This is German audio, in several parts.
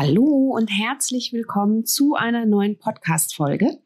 Hallo und herzlich willkommen zu einer neuen Podcast-Folge.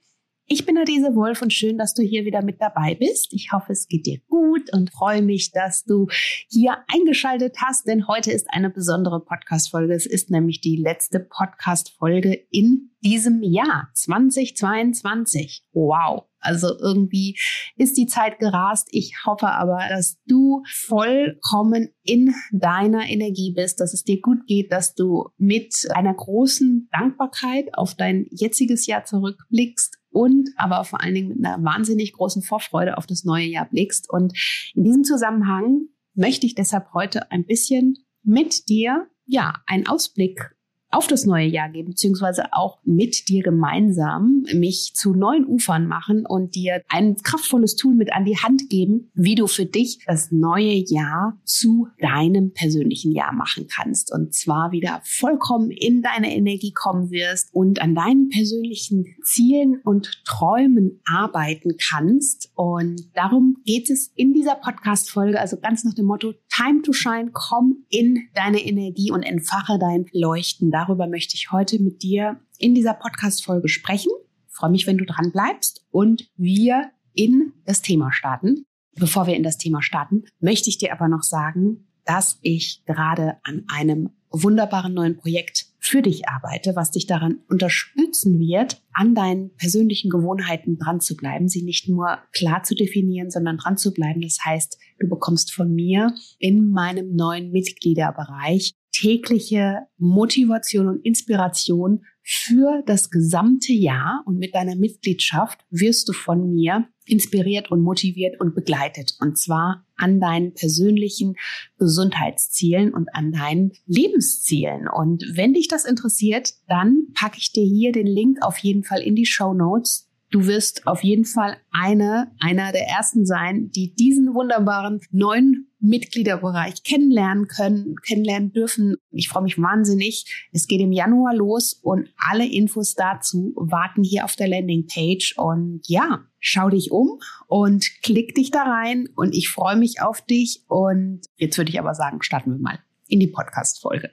Ich bin Adese Wolf und schön, dass du hier wieder mit dabei bist. Ich hoffe, es geht dir gut und freue mich, dass du hier eingeschaltet hast, denn heute ist eine besondere Podcast-Folge. Es ist nämlich die letzte Podcast-Folge in diesem Jahr 2022. Wow. Also irgendwie ist die Zeit gerast. Ich hoffe aber, dass du vollkommen in deiner Energie bist, dass es dir gut geht, dass du mit einer großen Dankbarkeit auf dein jetziges Jahr zurückblickst und aber vor allen Dingen mit einer wahnsinnig großen Vorfreude auf das neue Jahr blickst. Und in diesem Zusammenhang möchte ich deshalb heute ein bisschen mit dir ja, einen Ausblick auf das neue Jahr geben, beziehungsweise auch mit dir gemeinsam mich zu neuen Ufern machen und dir ein kraftvolles Tool mit an die Hand geben, wie du für dich das neue Jahr zu deinem persönlichen Jahr machen kannst. Und zwar wieder vollkommen in deine Energie kommen wirst und an deinen persönlichen Zielen und Träumen arbeiten kannst. Und darum geht es in dieser Podcast-Folge, also ganz nach dem Motto Time to Shine, komm in deine Energie und entfache dein Leuchten darüber möchte ich heute mit dir in dieser Podcast-Folge sprechen. Ich freue mich, wenn du dran bleibst und wir in das Thema starten. Bevor wir in das Thema starten, möchte ich dir aber noch sagen, dass ich gerade an einem wunderbaren neuen Projekt für dich arbeite, was dich daran unterstützen wird, an deinen persönlichen Gewohnheiten dran zu bleiben, sie nicht nur klar zu definieren, sondern dran zu bleiben. Das heißt, du bekommst von mir in meinem neuen Mitgliederbereich tägliche Motivation und Inspiration für das gesamte Jahr. Und mit deiner Mitgliedschaft wirst du von mir inspiriert und motiviert und begleitet. Und zwar an deinen persönlichen Gesundheitszielen und an deinen Lebenszielen. Und wenn dich das interessiert, dann packe ich dir hier den Link auf jeden Fall in die Show Notes Du wirst auf jeden Fall eine, einer der ersten sein, die diesen wunderbaren neuen Mitgliederbereich kennenlernen können, kennenlernen dürfen. Ich freue mich wahnsinnig. Es geht im Januar los und alle Infos dazu warten hier auf der Landingpage. Und ja, schau dich um und klick dich da rein und ich freue mich auf dich. Und jetzt würde ich aber sagen, starten wir mal in die Podcast-Folge.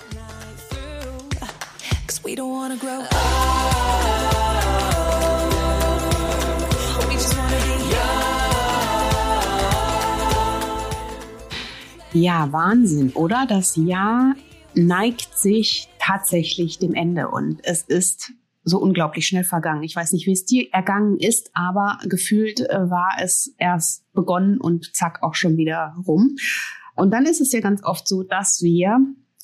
We don't wanna grow Ja, Wahnsinn, oder? Das Jahr neigt sich tatsächlich dem Ende und es ist so unglaublich schnell vergangen. Ich weiß nicht, wie es dir ergangen ist, aber gefühlt äh, war es erst begonnen und zack auch schon wieder rum. Und dann ist es ja ganz oft so, dass wir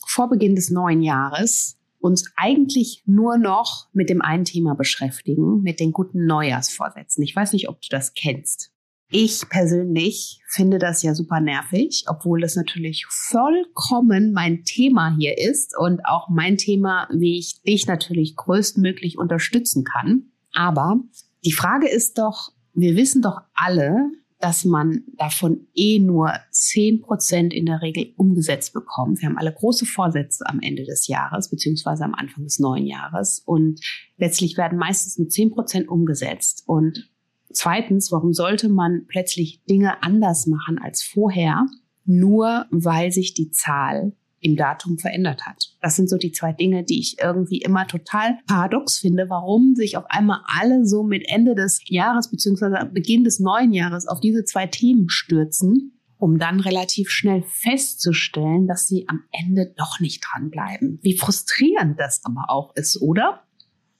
vor Beginn des neuen Jahres uns eigentlich nur noch mit dem einen Thema beschäftigen, mit den guten Neujahrsvorsätzen. Ich weiß nicht, ob du das kennst. Ich persönlich finde das ja super nervig, obwohl das natürlich vollkommen mein Thema hier ist und auch mein Thema, wie ich dich natürlich größtmöglich unterstützen kann. Aber die Frage ist doch, wir wissen doch alle, dass man davon eh nur zehn Prozent in der Regel umgesetzt bekommt. Wir haben alle große Vorsätze am Ende des Jahres, beziehungsweise am Anfang des neuen Jahres. Und letztlich werden meistens nur zehn Prozent umgesetzt. Und zweitens, warum sollte man plötzlich Dinge anders machen als vorher? Nur weil sich die Zahl im Datum verändert hat. Das sind so die zwei Dinge, die ich irgendwie immer total paradox finde, warum sich auf einmal alle so mit Ende des Jahres beziehungsweise Beginn des neuen Jahres auf diese zwei Themen stürzen, um dann relativ schnell festzustellen, dass sie am Ende doch nicht dranbleiben. Wie frustrierend das aber auch ist, oder?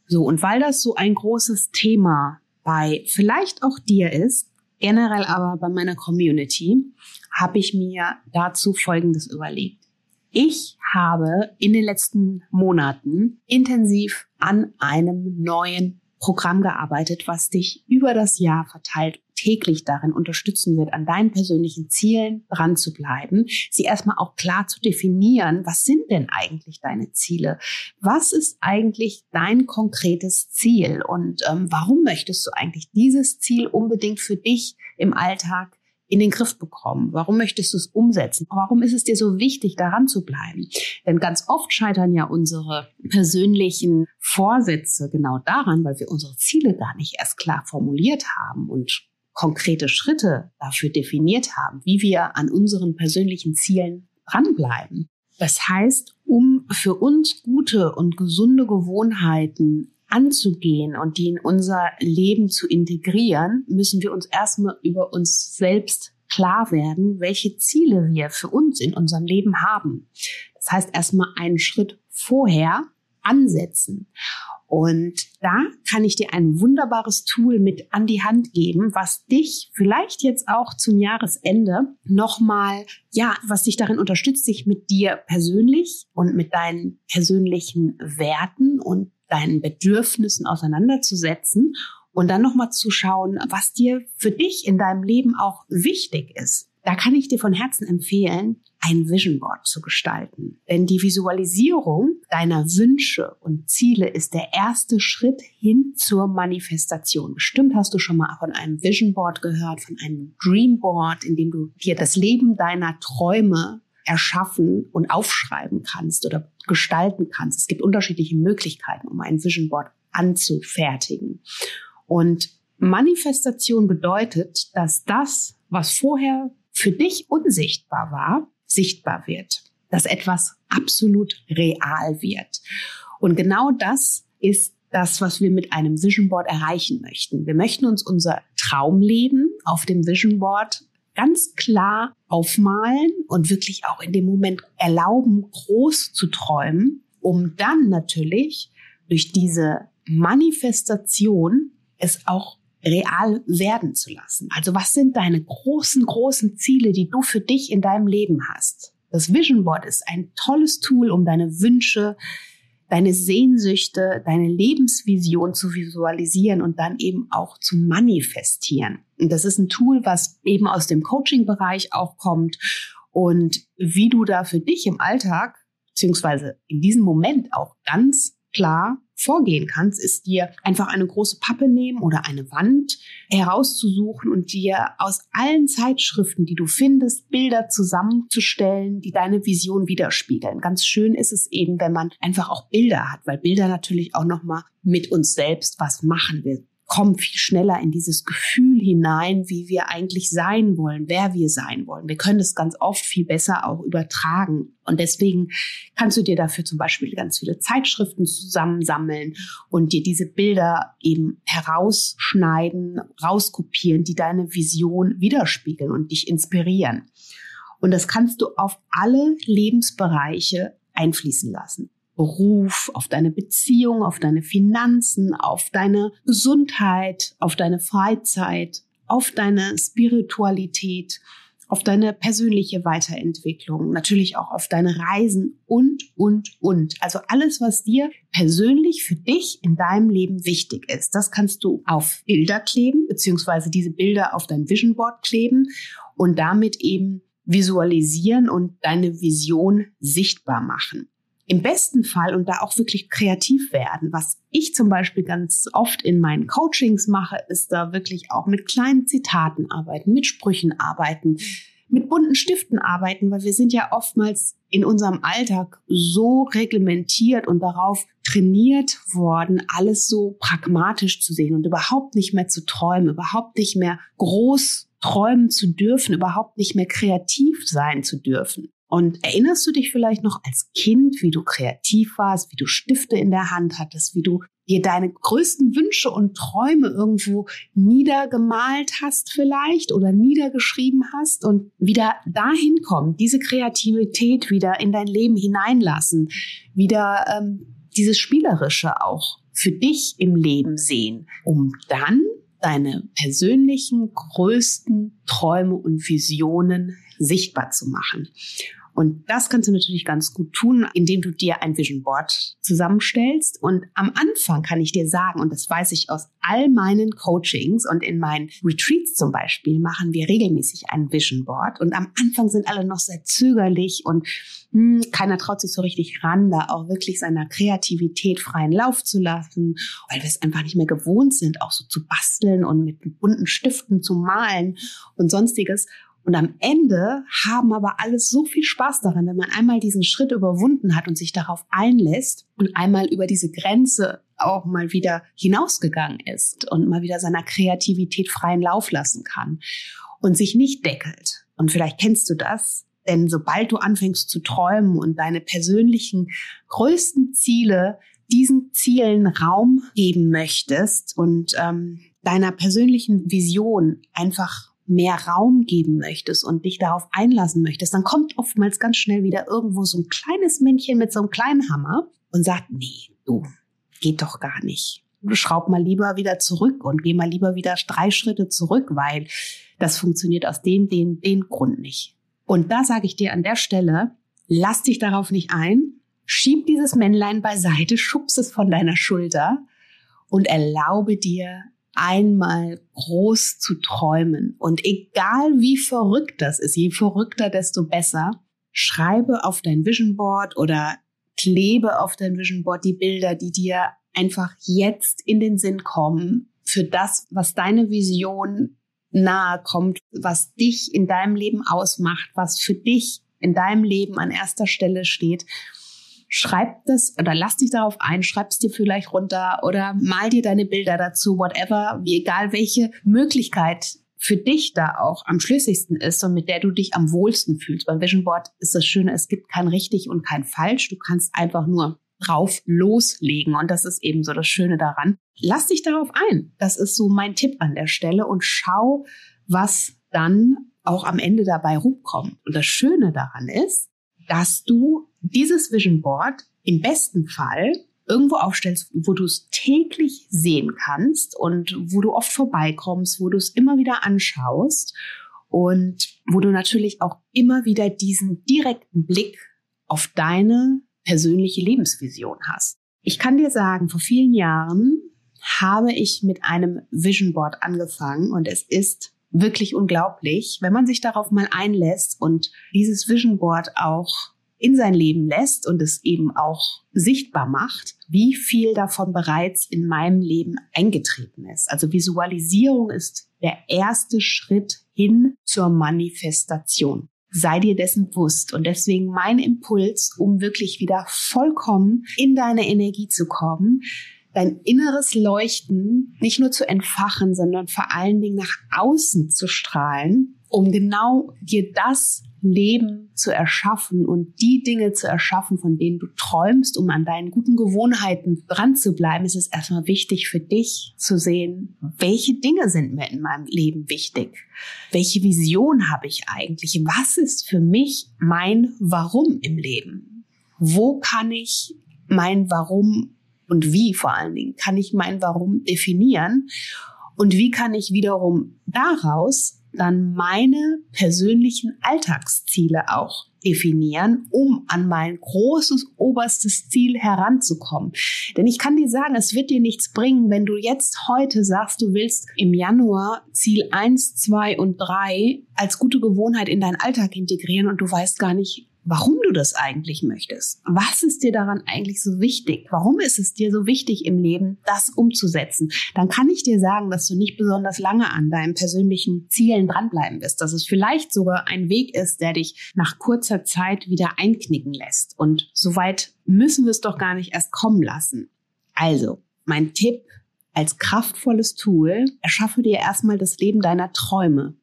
So, und weil das so ein großes Thema bei vielleicht auch dir ist, generell aber bei meiner Community, habe ich mir dazu Folgendes überlegt. Ich habe in den letzten Monaten intensiv an einem neuen Programm gearbeitet, was dich über das Jahr verteilt täglich darin unterstützen wird, an deinen persönlichen Zielen dran zu bleiben, sie erstmal auch klar zu definieren, was sind denn eigentlich deine Ziele? Was ist eigentlich dein konkretes Ziel? Und ähm, warum möchtest du eigentlich dieses Ziel unbedingt für dich im Alltag in den Griff bekommen? Warum möchtest du es umsetzen? Warum ist es dir so wichtig, daran zu bleiben? Denn ganz oft scheitern ja unsere persönlichen Vorsätze genau daran, weil wir unsere Ziele gar nicht erst klar formuliert haben und konkrete Schritte dafür definiert haben, wie wir an unseren persönlichen Zielen dranbleiben. Das heißt, um für uns gute und gesunde Gewohnheiten anzugehen und die in unser Leben zu integrieren, müssen wir uns erstmal über uns selbst klar werden, welche Ziele wir für uns in unserem Leben haben. Das heißt, erstmal einen Schritt vorher ansetzen. Und da kann ich dir ein wunderbares Tool mit an die Hand geben, was dich vielleicht jetzt auch zum Jahresende nochmal, ja, was dich darin unterstützt, sich mit dir persönlich und mit deinen persönlichen Werten und deinen Bedürfnissen auseinanderzusetzen und dann nochmal zu schauen, was dir für dich in deinem Leben auch wichtig ist. Da kann ich dir von Herzen empfehlen, ein Vision Board zu gestalten. Denn die Visualisierung deiner Wünsche und Ziele ist der erste Schritt hin zur Manifestation. Bestimmt hast du schon mal von einem Vision Board gehört, von einem Dream Board, in dem du dir das Leben deiner Träume erschaffen und aufschreiben kannst oder gestalten kannst. Es gibt unterschiedliche Möglichkeiten, um ein Vision Board anzufertigen. Und Manifestation bedeutet, dass das, was vorher für dich unsichtbar war, sichtbar wird. Dass etwas absolut real wird. Und genau das ist das, was wir mit einem Vision Board erreichen möchten. Wir möchten uns unser Traumleben auf dem Vision Board ganz klar aufmalen und wirklich auch in dem Moment erlauben, groß zu träumen, um dann natürlich durch diese Manifestation es auch real werden zu lassen. Also was sind deine großen, großen Ziele, die du für dich in deinem Leben hast? Das Vision Board ist ein tolles Tool, um deine Wünsche, deine Sehnsüchte, deine Lebensvision zu visualisieren und dann eben auch zu manifestieren. Und das ist ein Tool, was eben aus dem Coaching-Bereich auch kommt und wie du da für dich im Alltag beziehungsweise in diesem Moment auch ganz klar vorgehen kannst, ist dir einfach eine große Pappe nehmen oder eine Wand herauszusuchen und dir aus allen Zeitschriften, die du findest, Bilder zusammenzustellen, die deine Vision widerspiegeln. Ganz schön ist es eben, wenn man einfach auch Bilder hat, weil Bilder natürlich auch nochmal mit uns selbst was machen will kommen viel schneller in dieses Gefühl hinein, wie wir eigentlich sein wollen, wer wir sein wollen. Wir können das ganz oft viel besser auch übertragen. Und deswegen kannst du dir dafür zum Beispiel ganz viele Zeitschriften zusammensammeln und dir diese Bilder eben herausschneiden, rauskopieren, die deine Vision widerspiegeln und dich inspirieren. Und das kannst du auf alle Lebensbereiche einfließen lassen. Beruf, auf deine Beziehung, auf deine Finanzen, auf deine Gesundheit, auf deine Freizeit, auf deine Spiritualität, auf deine persönliche Weiterentwicklung, natürlich auch auf deine Reisen und, und, und. Also alles, was dir persönlich für dich in deinem Leben wichtig ist, das kannst du auf Bilder kleben, beziehungsweise diese Bilder auf dein Vision Board kleben und damit eben visualisieren und deine Vision sichtbar machen im besten Fall und da auch wirklich kreativ werden. Was ich zum Beispiel ganz oft in meinen Coachings mache, ist da wirklich auch mit kleinen Zitaten arbeiten, mit Sprüchen arbeiten, mit bunten Stiften arbeiten, weil wir sind ja oftmals in unserem Alltag so reglementiert und darauf trainiert worden, alles so pragmatisch zu sehen und überhaupt nicht mehr zu träumen, überhaupt nicht mehr groß träumen zu dürfen, überhaupt nicht mehr kreativ sein zu dürfen. Und erinnerst du dich vielleicht noch als Kind, wie du kreativ warst, wie du Stifte in der Hand hattest, wie du dir deine größten Wünsche und Träume irgendwo niedergemalt hast vielleicht oder niedergeschrieben hast und wieder dahin kommen, diese Kreativität wieder in dein Leben hineinlassen, wieder ähm, dieses Spielerische auch für dich im Leben sehen, um dann deine persönlichen größten Träume und Visionen sichtbar zu machen. Und das kannst du natürlich ganz gut tun, indem du dir ein Vision Board zusammenstellst. Und am Anfang kann ich dir sagen, und das weiß ich aus all meinen Coachings und in meinen Retreats zum Beispiel, machen wir regelmäßig ein Vision Board. Und am Anfang sind alle noch sehr zögerlich und hm, keiner traut sich so richtig ran, da auch wirklich seiner Kreativität freien Lauf zu lassen, weil wir es einfach nicht mehr gewohnt sind, auch so zu basteln und mit bunten Stiften zu malen und sonstiges. Und am Ende haben aber alles so viel Spaß daran, wenn man einmal diesen Schritt überwunden hat und sich darauf einlässt und einmal über diese Grenze auch mal wieder hinausgegangen ist und mal wieder seiner Kreativität freien Lauf lassen kann und sich nicht deckelt. Und vielleicht kennst du das, denn sobald du anfängst zu träumen und deine persönlichen größten Ziele diesen Zielen Raum geben möchtest und ähm, deiner persönlichen Vision einfach mehr Raum geben möchtest und dich darauf einlassen möchtest, dann kommt oftmals ganz schnell wieder irgendwo so ein kleines Männchen mit so einem kleinen Hammer und sagt, nee, du, geht doch gar nicht. Du schraub mal lieber wieder zurück und geh mal lieber wieder drei Schritte zurück, weil das funktioniert aus dem, den, den Grund nicht. Und da sage ich dir an der Stelle, lass dich darauf nicht ein, schieb dieses Männlein beiseite, schubst es von deiner Schulter und erlaube dir einmal groß zu träumen. Und egal wie verrückt das ist, je verrückter, desto besser, schreibe auf dein Vision Board oder klebe auf dein Vision Board die Bilder, die dir einfach jetzt in den Sinn kommen für das, was deine Vision nahe kommt, was dich in deinem Leben ausmacht, was für dich in deinem Leben an erster Stelle steht schreib das oder lass dich darauf ein, schreib es dir vielleicht runter oder mal dir deine Bilder dazu, whatever, wie egal welche Möglichkeit für dich da auch am schlüssigsten ist und mit der du dich am wohlsten fühlst. Beim Vision Board ist das Schöne, es gibt kein richtig und kein falsch. Du kannst einfach nur drauf loslegen und das ist eben so das Schöne daran. Lass dich darauf ein. Das ist so mein Tipp an der Stelle und schau, was dann auch am Ende dabei rumkommt. Und das Schöne daran ist, dass du dieses Vision Board im besten Fall irgendwo aufstellst, wo du es täglich sehen kannst und wo du oft vorbeikommst, wo du es immer wieder anschaust und wo du natürlich auch immer wieder diesen direkten Blick auf deine persönliche Lebensvision hast. Ich kann dir sagen, vor vielen Jahren habe ich mit einem Vision Board angefangen und es ist wirklich unglaublich, wenn man sich darauf mal einlässt und dieses Vision Board auch in sein Leben lässt und es eben auch sichtbar macht, wie viel davon bereits in meinem Leben eingetreten ist. Also Visualisierung ist der erste Schritt hin zur Manifestation. Sei dir dessen bewusst und deswegen mein Impuls, um wirklich wieder vollkommen in deine Energie zu kommen, dein inneres Leuchten nicht nur zu entfachen, sondern vor allen Dingen nach außen zu strahlen, um genau dir das Leben zu erschaffen und die Dinge zu erschaffen, von denen du träumst, um an deinen guten Gewohnheiten dran zu bleiben, ist es erstmal wichtig für dich zu sehen, welche Dinge sind mir in meinem Leben wichtig? Welche Vision habe ich eigentlich? Was ist für mich mein Warum im Leben? Wo kann ich mein Warum und wie vor allen Dingen kann ich mein Warum definieren? Und wie kann ich wiederum daraus dann meine persönlichen Alltagsziele auch definieren, um an mein großes oberstes Ziel heranzukommen. Denn ich kann dir sagen, es wird dir nichts bringen, wenn du jetzt heute sagst, du willst im Januar Ziel 1, 2 und 3 als gute Gewohnheit in deinen Alltag integrieren und du weißt gar nicht, warum du das eigentlich möchtest. Was ist dir daran eigentlich so wichtig? Warum ist es dir so wichtig im Leben, das umzusetzen? Dann kann ich dir sagen, dass du nicht besonders lange an deinen persönlichen Zielen dranbleiben wirst, dass es vielleicht sogar ein Weg ist, der dich nach kurzer Zeit wieder einknicken lässt. Und soweit müssen wir es doch gar nicht erst kommen lassen. Also, mein Tipp als kraftvolles Tool, erschaffe dir erstmal das Leben deiner Träume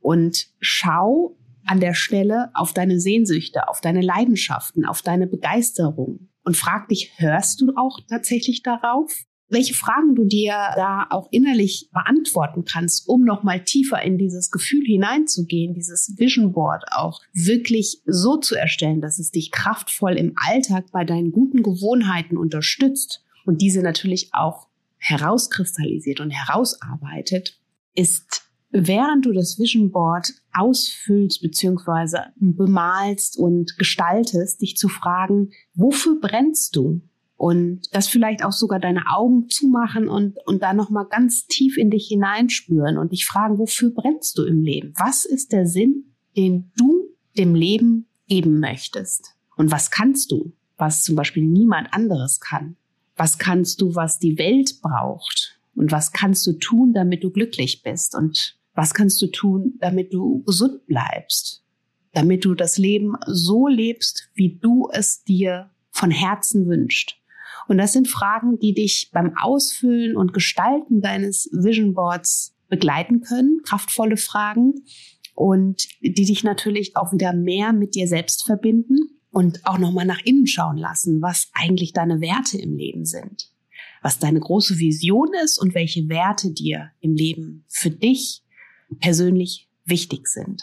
und schau, an der Stelle auf deine Sehnsüchte, auf deine Leidenschaften, auf deine Begeisterung und frag dich, hörst du auch tatsächlich darauf? Welche Fragen du dir da auch innerlich beantworten kannst, um nochmal tiefer in dieses Gefühl hineinzugehen, dieses Vision Board auch wirklich so zu erstellen, dass es dich kraftvoll im Alltag bei deinen guten Gewohnheiten unterstützt und diese natürlich auch herauskristallisiert und herausarbeitet, ist während du das Vision Board ausfüllst bzw. bemalst und gestaltest, dich zu fragen, wofür brennst du? Und das vielleicht auch sogar deine Augen zumachen und, und da nochmal ganz tief in dich hineinspüren und dich fragen, wofür brennst du im Leben? Was ist der Sinn, den du dem Leben geben möchtest? Und was kannst du, was zum Beispiel niemand anderes kann? Was kannst du, was die Welt braucht? Und was kannst du tun, damit du glücklich bist? Und was kannst du tun, damit du gesund bleibst? Damit du das Leben so lebst, wie du es dir von Herzen wünscht. Und das sind Fragen, die dich beim Ausfüllen und Gestalten deines Vision Boards begleiten können, kraftvolle Fragen und die dich natürlich auch wieder mehr mit dir selbst verbinden und auch nochmal nach innen schauen lassen, was eigentlich deine Werte im Leben sind, was deine große Vision ist und welche Werte dir im Leben für dich persönlich wichtig sind.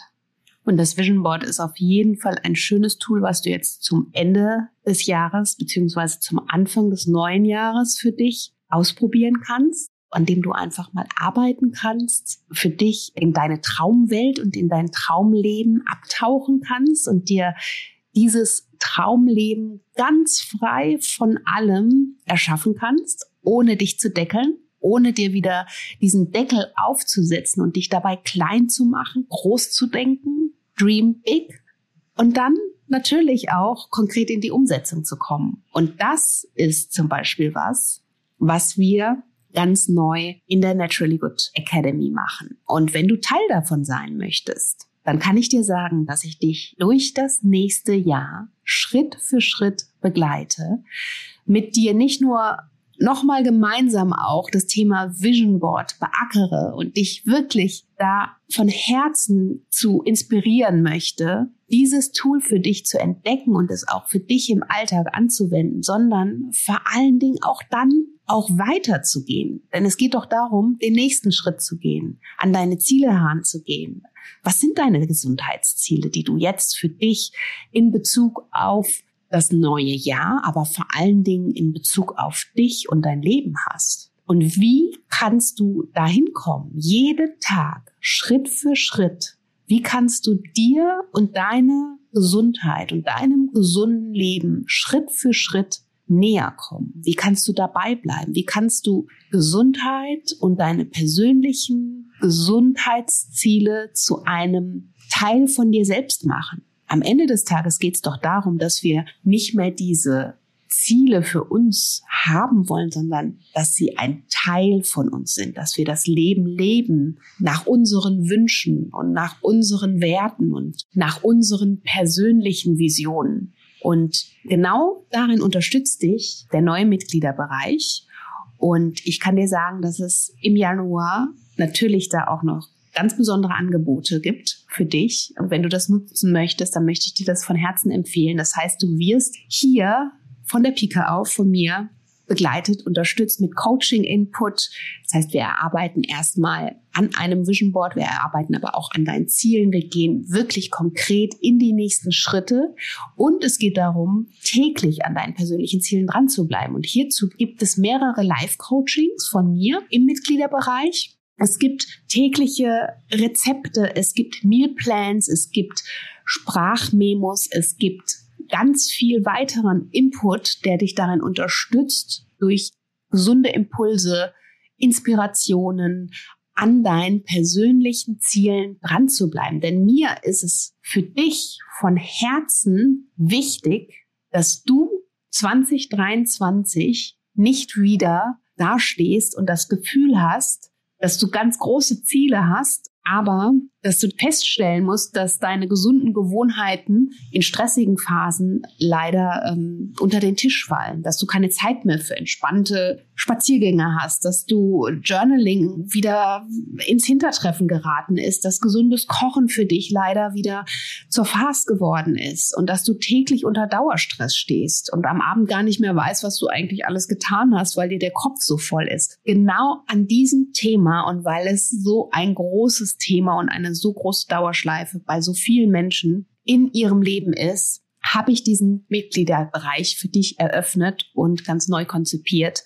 Und das Vision Board ist auf jeden Fall ein schönes Tool, was du jetzt zum Ende des Jahres beziehungsweise zum Anfang des neuen Jahres für dich ausprobieren kannst, an dem du einfach mal arbeiten kannst, für dich in deine Traumwelt und in dein Traumleben abtauchen kannst und dir dieses Traumleben ganz frei von allem erschaffen kannst, ohne dich zu deckeln ohne dir wieder diesen Deckel aufzusetzen und dich dabei klein zu machen, groß zu denken, dream big und dann natürlich auch konkret in die Umsetzung zu kommen. Und das ist zum Beispiel was, was wir ganz neu in der Naturally Good Academy machen. Und wenn du Teil davon sein möchtest, dann kann ich dir sagen, dass ich dich durch das nächste Jahr Schritt für Schritt begleite, mit dir nicht nur nochmal gemeinsam auch das Thema Vision Board beackere und dich wirklich da von Herzen zu inspirieren möchte, dieses Tool für dich zu entdecken und es auch für dich im Alltag anzuwenden, sondern vor allen Dingen auch dann auch weiterzugehen. Denn es geht doch darum, den nächsten Schritt zu gehen, an deine Ziele heranzugehen. Was sind deine Gesundheitsziele, die du jetzt für dich in Bezug auf das neue Jahr, aber vor allen Dingen in Bezug auf dich und dein Leben hast. Und wie kannst du dahin kommen? Jeden Tag, Schritt für Schritt. Wie kannst du dir und deiner Gesundheit und deinem gesunden Leben Schritt für Schritt näher kommen? Wie kannst du dabei bleiben? Wie kannst du Gesundheit und deine persönlichen Gesundheitsziele zu einem Teil von dir selbst machen? Am Ende des Tages geht es doch darum, dass wir nicht mehr diese Ziele für uns haben wollen, sondern dass sie ein Teil von uns sind, dass wir das Leben leben nach unseren Wünschen und nach unseren Werten und nach unseren persönlichen Visionen. Und genau darin unterstützt dich der neue Mitgliederbereich. Und ich kann dir sagen, dass es im Januar natürlich da auch noch ganz besondere Angebote gibt für dich. Und wenn du das nutzen möchtest, dann möchte ich dir das von Herzen empfehlen. Das heißt, du wirst hier von der Pika auf von mir begleitet, unterstützt mit Coaching-Input. Das heißt, wir erarbeiten erstmal an einem Vision Board, wir erarbeiten aber auch an deinen Zielen. Wir gehen wirklich konkret in die nächsten Schritte und es geht darum, täglich an deinen persönlichen Zielen dran zu bleiben. Und hierzu gibt es mehrere Live-Coachings von mir im Mitgliederbereich. Es gibt tägliche Rezepte, es gibt Mealplans, es gibt Sprachmemos, es gibt ganz viel weiteren Input, der dich darin unterstützt, durch gesunde Impulse, Inspirationen an deinen persönlichen Zielen dran zu bleiben. Denn mir ist es für dich von Herzen wichtig, dass du 2023 nicht wieder dastehst und das Gefühl hast, dass du ganz große Ziele hast, aber dass du feststellen musst, dass deine gesunden Gewohnheiten in stressigen Phasen leider ähm, unter den Tisch fallen, dass du keine Zeit mehr für entspannte Spaziergänge hast, dass du Journaling wieder ins Hintertreffen geraten ist, dass gesundes Kochen für dich leider wieder zur Farce geworden ist und dass du täglich unter Dauerstress stehst und am Abend gar nicht mehr weißt, was du eigentlich alles getan hast, weil dir der Kopf so voll ist. Genau an diesem Thema und weil es so ein großes Thema und eine so große Dauerschleife bei so vielen Menschen in ihrem Leben ist, habe ich diesen Mitgliederbereich für dich eröffnet und ganz neu konzipiert.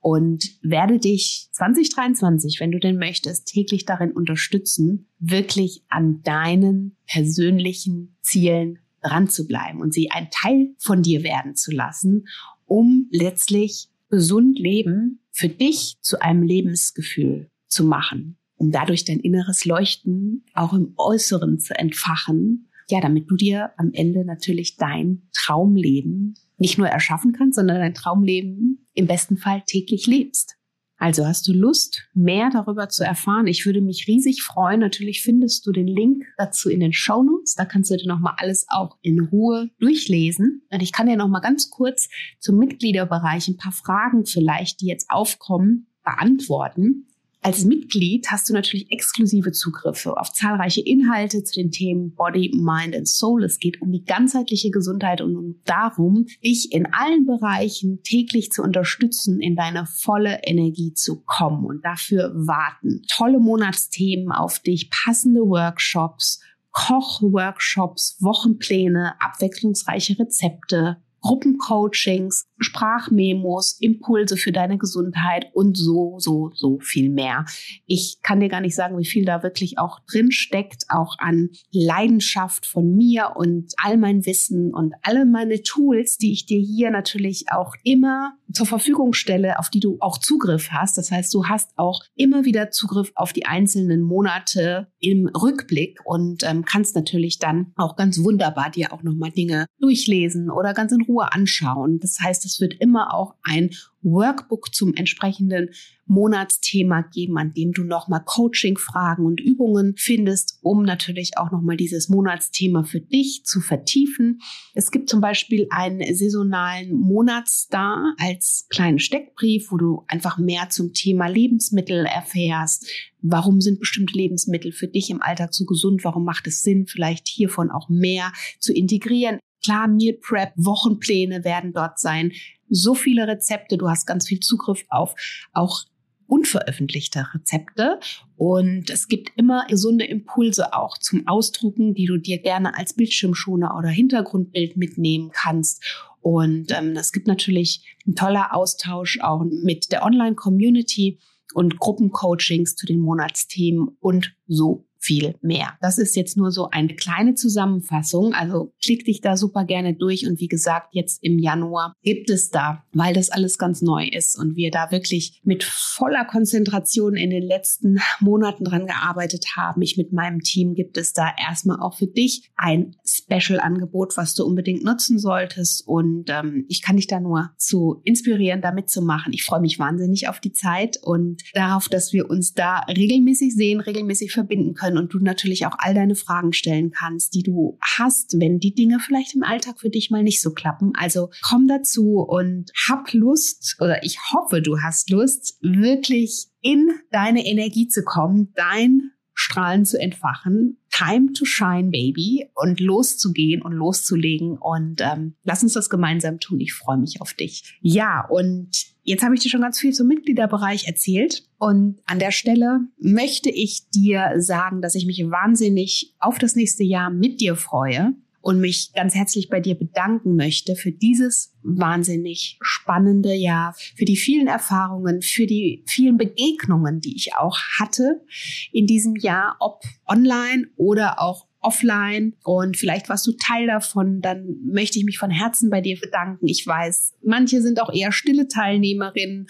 und werde dich 2023, wenn du denn möchtest, täglich darin unterstützen, wirklich an deinen persönlichen Zielen dran zu bleiben und sie ein Teil von dir werden zu lassen, um letztlich gesund leben für dich zu einem Lebensgefühl zu machen, um dadurch dein inneres Leuchten auch im Äußeren zu entfachen, ja, damit du dir am Ende natürlich dein Traumleben nicht nur erschaffen kannst, sondern dein Traumleben im besten Fall täglich lebst. Also hast du Lust, mehr darüber zu erfahren? Ich würde mich riesig freuen. Natürlich findest du den Link dazu in den Show Notes. Da kannst du dir nochmal alles auch in Ruhe durchlesen. Und ich kann dir nochmal ganz kurz zum Mitgliederbereich ein paar Fragen vielleicht, die jetzt aufkommen, beantworten. Als Mitglied hast du natürlich exklusive Zugriffe auf zahlreiche Inhalte zu den Themen Body, Mind and Soul. Es geht um die ganzheitliche Gesundheit und um darum, dich in allen Bereichen täglich zu unterstützen, in deine volle Energie zu kommen. Und dafür warten tolle Monatsthemen auf dich, passende Workshops, Kochworkshops, Wochenpläne, abwechslungsreiche Rezepte, Gruppencoachings, Sprachmemos, Impulse für deine Gesundheit und so, so, so viel mehr. Ich kann dir gar nicht sagen, wie viel da wirklich auch drin steckt, auch an Leidenschaft von mir und all mein Wissen und alle meine Tools, die ich dir hier natürlich auch immer zur Verfügung stelle, auf die du auch Zugriff hast. Das heißt, du hast auch immer wieder Zugriff auf die einzelnen Monate im Rückblick und ähm, kannst natürlich dann auch ganz wunderbar dir auch nochmal Dinge durchlesen oder ganz in Ruhe Ruhe anschauen. Das heißt, es wird immer auch ein Workbook zum entsprechenden Monatsthema geben, an dem du nochmal Coaching-Fragen und Übungen findest, um natürlich auch nochmal dieses Monatsthema für dich zu vertiefen. Es gibt zum Beispiel einen saisonalen Monatsstar als kleinen Steckbrief, wo du einfach mehr zum Thema Lebensmittel erfährst. Warum sind bestimmte Lebensmittel für dich im Alltag so gesund? Warum macht es Sinn, vielleicht hiervon auch mehr zu integrieren? Klar, Meal Prep, Wochenpläne werden dort sein. So viele Rezepte. Du hast ganz viel Zugriff auf auch unveröffentlichte Rezepte. Und es gibt immer gesunde Impulse auch zum Ausdrucken, die du dir gerne als Bildschirmschoner oder Hintergrundbild mitnehmen kannst. Und ähm, es gibt natürlich ein toller Austausch auch mit der Online-Community und Gruppencoachings zu den Monatsthemen und so viel mehr. Das ist jetzt nur so eine kleine Zusammenfassung. Also klick dich da super gerne durch. Und wie gesagt, jetzt im Januar gibt es da, weil das alles ganz neu ist und wir da wirklich mit voller Konzentration in den letzten Monaten dran gearbeitet haben. Ich mit meinem Team gibt es da erstmal auch für dich ein Special-Angebot, was du unbedingt nutzen solltest. Und ähm, ich kann dich da nur zu inspirieren, da mitzumachen. Ich freue mich wahnsinnig auf die Zeit und darauf, dass wir uns da regelmäßig sehen, regelmäßig verbinden können können und du natürlich auch all deine Fragen stellen kannst, die du hast, wenn die Dinge vielleicht im Alltag für dich mal nicht so klappen. Also komm dazu und hab Lust oder ich hoffe, du hast Lust, wirklich in deine Energie zu kommen, dein Strahlen zu entfachen. Time to shine, baby. Und loszugehen und loszulegen. Und ähm, lass uns das gemeinsam tun. Ich freue mich auf dich. Ja, und jetzt habe ich dir schon ganz viel zum Mitgliederbereich erzählt. Und an der Stelle möchte ich dir sagen, dass ich mich wahnsinnig auf das nächste Jahr mit dir freue und mich ganz herzlich bei dir bedanken möchte für dieses wahnsinnig spannende Jahr, für die vielen Erfahrungen, für die vielen Begegnungen, die ich auch hatte in diesem Jahr, ob online oder auch offline und vielleicht warst du Teil davon, dann möchte ich mich von Herzen bei dir bedanken. Ich weiß, manche sind auch eher stille Teilnehmerinnen.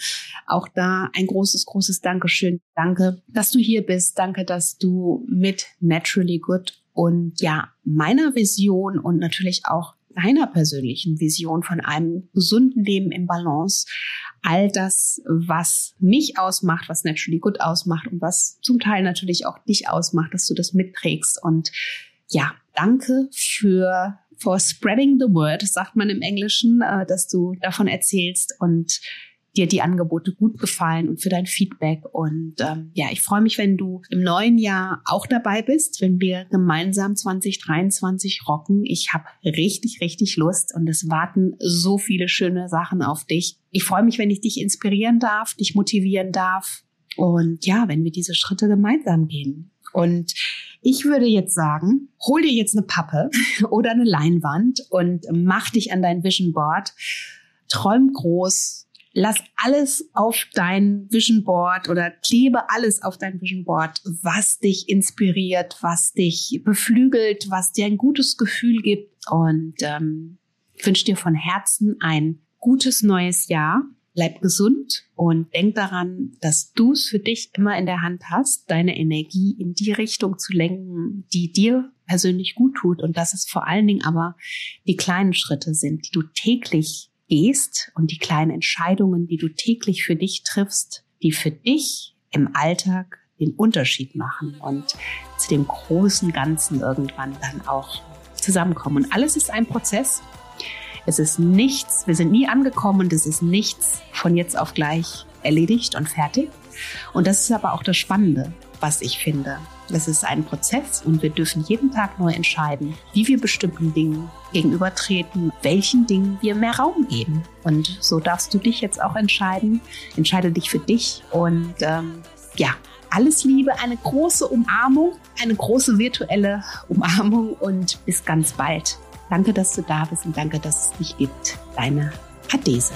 Auch da ein großes, großes Dankeschön. Danke, dass du hier bist. Danke, dass du mit Naturally Good und ja, meiner Vision und natürlich auch deiner persönlichen Vision von einem gesunden Leben im Balance, all das, was mich ausmacht, was Naturally Good ausmacht und was zum Teil natürlich auch dich ausmacht, dass du das mitträgst. Und ja, danke für for spreading the word, sagt man im Englischen, äh, dass du davon erzählst und dir die Angebote gut gefallen und für dein Feedback. Und ähm, ja, ich freue mich, wenn du im neuen Jahr auch dabei bist, wenn wir gemeinsam 2023 rocken. Ich habe richtig, richtig Lust und es warten so viele schöne Sachen auf dich. Ich freue mich, wenn ich dich inspirieren darf, dich motivieren darf. Und ja, wenn wir diese Schritte gemeinsam gehen. Und ich würde jetzt sagen, hol dir jetzt eine Pappe oder eine Leinwand und mach dich an dein Vision Board. Träum groß, lass alles auf dein Vision Board oder klebe alles auf dein Vision Board, was dich inspiriert, was dich beflügelt, was dir ein gutes Gefühl gibt und ähm, wünsche dir von Herzen ein gutes neues Jahr. Bleib gesund und denk daran, dass du es für dich immer in der Hand hast, deine Energie in die Richtung zu lenken, die dir persönlich gut tut und dass es vor allen Dingen aber die kleinen Schritte sind, die du täglich gehst und die kleinen Entscheidungen, die du täglich für dich triffst, die für dich im Alltag den Unterschied machen und zu dem großen Ganzen irgendwann dann auch zusammenkommen. Und alles ist ein Prozess. Es ist nichts, wir sind nie angekommen und es ist nichts von jetzt auf gleich erledigt und fertig. Und das ist aber auch das Spannende, was ich finde. Das ist ein Prozess und wir dürfen jeden Tag neu entscheiden, wie wir bestimmten Dingen gegenübertreten, welchen Dingen wir mehr Raum geben. Und so darfst du dich jetzt auch entscheiden. Entscheide dich für dich und ähm, ja, alles Liebe, eine große Umarmung, eine große virtuelle Umarmung und bis ganz bald. Danke, dass du da bist und danke, dass es dich gibt. Deine Adese.